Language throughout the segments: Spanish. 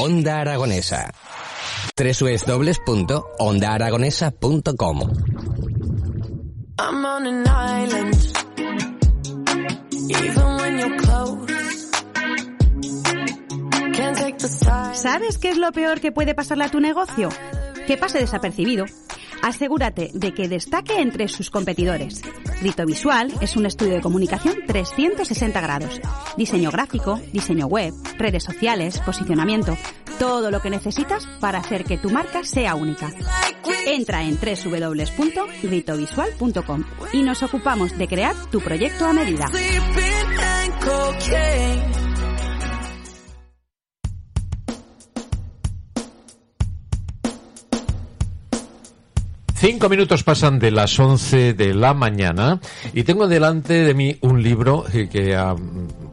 Onda Aragonesa. www.ondaaragonesa.com I'm on an island. Even when you're close. Can't take the side. ¿Sabes qué es lo peor que puede pasarle a tu negocio? Que pase desapercibido. Asegúrate de que destaque entre sus competidores. Rito Visual es un estudio de comunicación 360 grados. Diseño gráfico, diseño web, redes sociales, posicionamiento, todo lo que necesitas para hacer que tu marca sea única. Entra en www.ritovisual.com y nos ocupamos de crear tu proyecto a medida. Cinco minutos pasan de las once de la mañana y tengo delante de mí un libro que a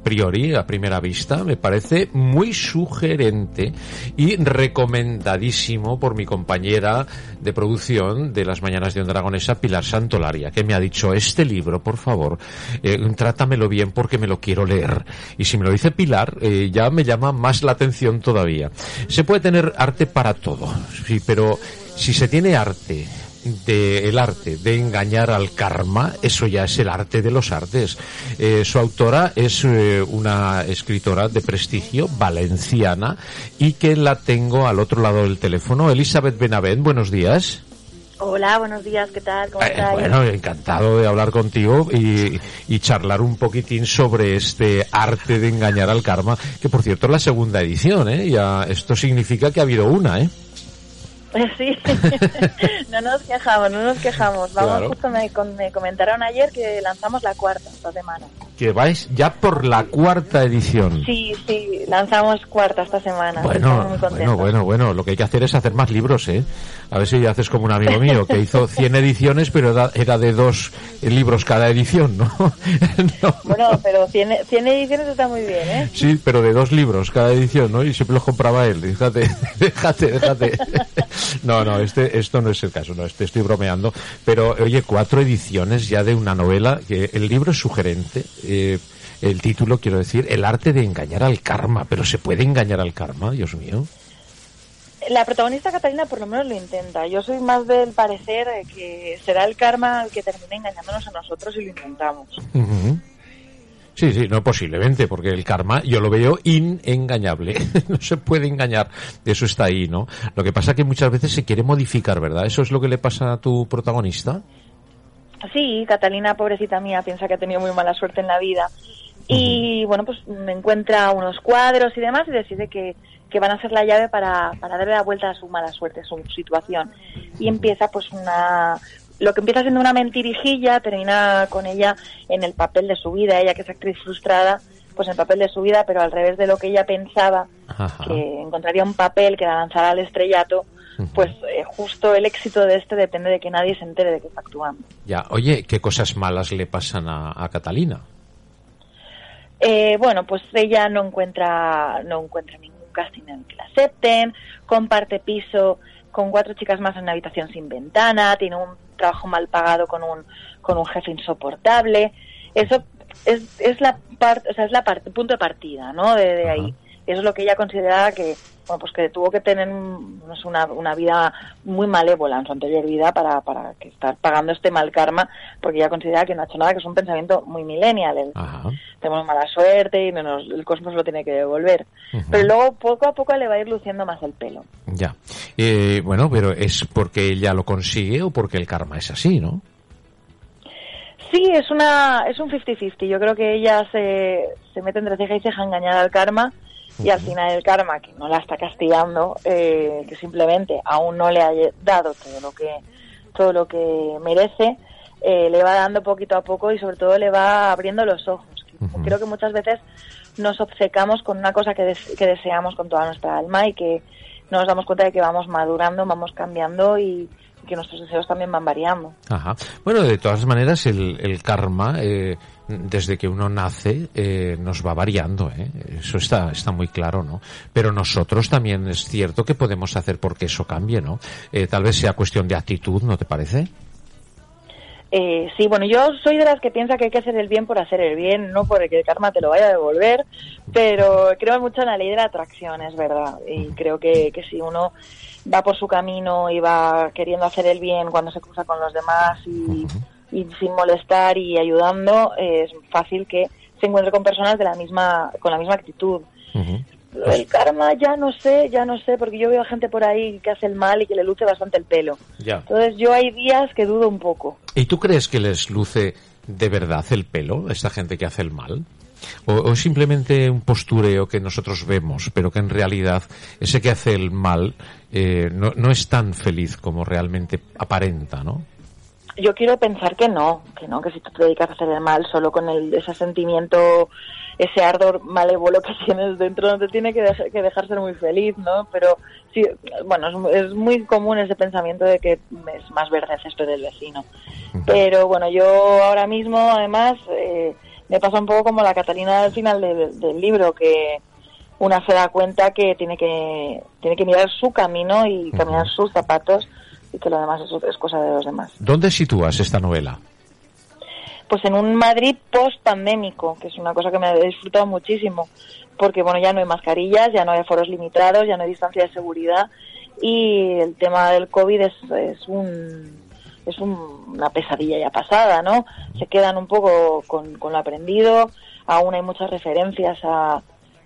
priori, a primera vista, me parece muy sugerente y recomendadísimo por mi compañera de producción de las mañanas de Onda Aragonesa, Pilar Santolaria, que me ha dicho, este libro, por favor, eh, trátamelo bien porque me lo quiero leer. Y si me lo dice Pilar, eh, ya me llama más la atención todavía. Se puede tener arte para todo, sí, pero si se tiene arte de el arte de engañar al karma, eso ya es el arte de los artes. Eh, su autora es eh, una escritora de prestigio valenciana y que la tengo al otro lado del teléfono. Elizabeth Benavent, buenos días. Hola, buenos días, ¿qué tal? ¿Cómo Eh, bueno, encantado de hablar contigo y, y charlar un poquitín sobre este arte de engañar al karma, que por cierto es la segunda edición, ¿eh? Ya, esto significa que ha habido una, ¿eh? Sí, no nos quejamos, no nos quejamos. Vamos, Claro. justo me, me comentaron ayer que lanzamos la cuarta esta semana. Que vais ya por la cuarta edición. Sí, sí, lanzamos cuarta esta semana. Bueno, muy bueno, bueno, bueno, lo que hay que hacer es hacer más libros, ¿eh? A ver si haces como un amigo mío que hizo 100 ediciones, pero era, era de dos libros cada edición, ¿no? No. Bueno, pero 100, 100 ediciones está muy bien, ¿eh? Sí, pero de dos libros cada edición, ¿no? Y siempre los compraba él. Déjate, déjate, déjate. No, no, este, esto no es el caso, no, este estoy bromeando. Pero, oye, cuatro ediciones ya de una novela, que el libro es sugerente, eh, el título, quiero decir, El arte de engañar al karma. Pero ¿se puede engañar al karma, Dios mío? La protagonista Catalina por lo menos lo intenta. Yo soy más del parecer que será el karma el que termine engañándonos a nosotros y lo intentamos. Sí, sí, no posiblemente, porque el karma yo lo veo inengañable. no se puede engañar. Eso está ahí, ¿no? Lo que pasa es que muchas veces se quiere modificar, ¿verdad? Eso es lo que le pasa a tu protagonista. Sí, Catalina, pobrecita mía, piensa que ha tenido muy mala suerte en la vida. Y bueno, pues me encuentra unos cuadros y demás y decide que, que van a ser la llave para, para darle la vuelta a su mala suerte, a su situación. Y empieza pues una... Lo que empieza siendo una mentirijilla termina con ella en el papel de su vida. Ella que es actriz frustrada, pues en el papel de su vida, pero al revés de lo que ella pensaba, Ajá. que encontraría un papel que la lanzara al estrellato, pues eh, justo el éxito de este depende de que nadie se entere de que está actuando. Ya, oye, ¿qué cosas malas le pasan a, a Catalina? Eh, bueno, pues ella no encuentra, no encuentra ningún casting en el que la acepten, comparte piso con cuatro chicas más en una habitación sin ventana, tiene un trabajo mal pagado con un, con un jefe insoportable. Eso es, es la parte, o sea, es la parte, punto de partida, ¿no? De, de ahí. Es lo que ella consideraba que, bueno, pues que tuvo que tener una, una vida muy malévola en su anterior vida para, para que estar pagando este mal karma, porque ella considera que no ha hecho nada, que es un pensamiento muy millennial. el- tenemos mala suerte y no nos- el cosmos lo tiene que devolver. Pero luego poco a poco le va a ir luciendo más el pelo. Ya. Eh, bueno, pero ¿es porque ella lo consigue o porque el karma es así, no? Sí, es una es un 50-50. Yo creo que ella se, se mete entre ceja y ceja a engañar al karma y al final el karma, que no la está castigando, eh, que simplemente aún no le ha dado todo lo que todo lo que merece, eh, le va dando poquito a poco y sobre todo le va abriendo los ojos. Creo que muchas veces nos obcecamos con una cosa que, des- que deseamos con toda nuestra alma y que nos damos cuenta de que vamos madurando, vamos cambiando y, que nuestros deseos también van variando. Ajá. Bueno, de todas maneras, el, el karma, eh, desde que uno nace, eh, nos va variando, ¿eh? Eso está, está muy claro, ¿no? Pero nosotros también es cierto que podemos hacer porque eso cambie, ¿no? Eh, tal vez sea cuestión de actitud, ¿no te parece? Eh, sí, bueno, yo soy de las que piensa que hay que hacer el bien por hacer el bien, no por el que el karma te lo vaya a devolver, pero creo mucho en la ley de la atracción, es verdad. Y creo que, que si uno va por su camino y va queriendo hacer el bien cuando se cruza con los demás y, sin molestar y ayudando, es fácil que se encuentre con personas de la misma, con la misma actitud. El karma ya no sé, ya no sé, porque yo veo gente por ahí que hace el mal y que le luce bastante el pelo. Ya. Entonces yo hay días que dudo un poco. ¿Y tú crees que les luce de verdad el pelo, a esta gente que hace el mal? ¿O, o es simplemente un postureo que nosotros vemos, pero que en realidad ese que hace el mal eh, no, no es tan feliz como realmente aparenta, ¿no? Yo quiero pensar que no, que no, que si tú te dedicas a hacer el mal solo con el, ese sentimiento, ese ardor malévolo que tienes dentro, no te tiene que, dejar, que dejar ser muy feliz, ¿no? Pero sí, bueno, es, es muy común ese pensamiento de que es más verde el césped del vecino. Pero bueno, yo ahora mismo, además, eh, me pasa un poco como la Catalina al final del, del libro, que una se da cuenta que tiene que tiene que mirar su camino y caminar sus zapatos y que lo demás es, es cosa de los demás. ¿Dónde sitúas esta novela? Pues en un Madrid post-pandémico, que es una cosa que me he disfrutado muchísimo, porque bueno, ya no hay mascarillas, ya no hay foros limitados, ya no hay distancia de seguridad y el tema del COVID es, es un es un- una pesadilla ya pasada, ¿no? Se quedan un poco con, con lo aprendido, aún hay muchas referencias a,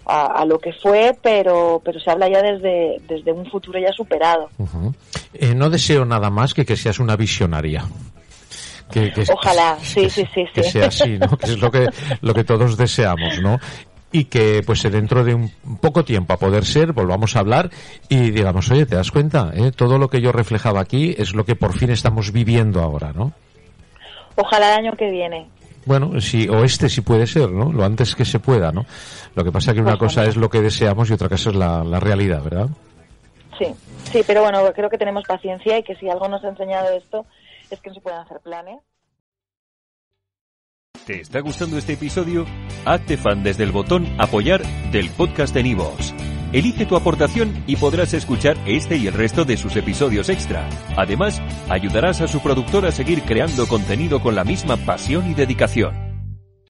a, a lo que fue, pero, pero se habla ya desde, desde un futuro ya superado. Ujú. Eh, no deseo nada más que que seas una visionaria. Que, que- Ojalá, sí, que- sí, sí, Que sí. sea así, ¿no? Que es lo que, lo que todos deseamos, ¿no? Y que, pues, dentro de un poco tiempo, a poder ser, volvamos a hablar y digamos, oye, ¿te das cuenta? eh? Todo lo que yo reflejaba aquí es lo que por fin estamos viviendo ahora, ¿no? Ojalá el año que viene. Bueno, sí, o este sí puede ser, ¿no? Lo antes que se pueda, ¿no? Lo que pasa que una Ojalá. cosa es lo que deseamos y otra cosa es la, la realidad, ¿verdad? Sí, sí, pero bueno, creo que tenemos paciencia y que si algo nos ha enseñado esto es que no se pueden hacer planes. ¿Te está gustando este episodio? Hazte fan desde el botón Apoyar del podcast de Nivos. Elige tu aportación y podrás escuchar este y el resto de sus episodios extra. Además, ayudarás a su productor a seguir creando contenido con la misma pasión y dedicación.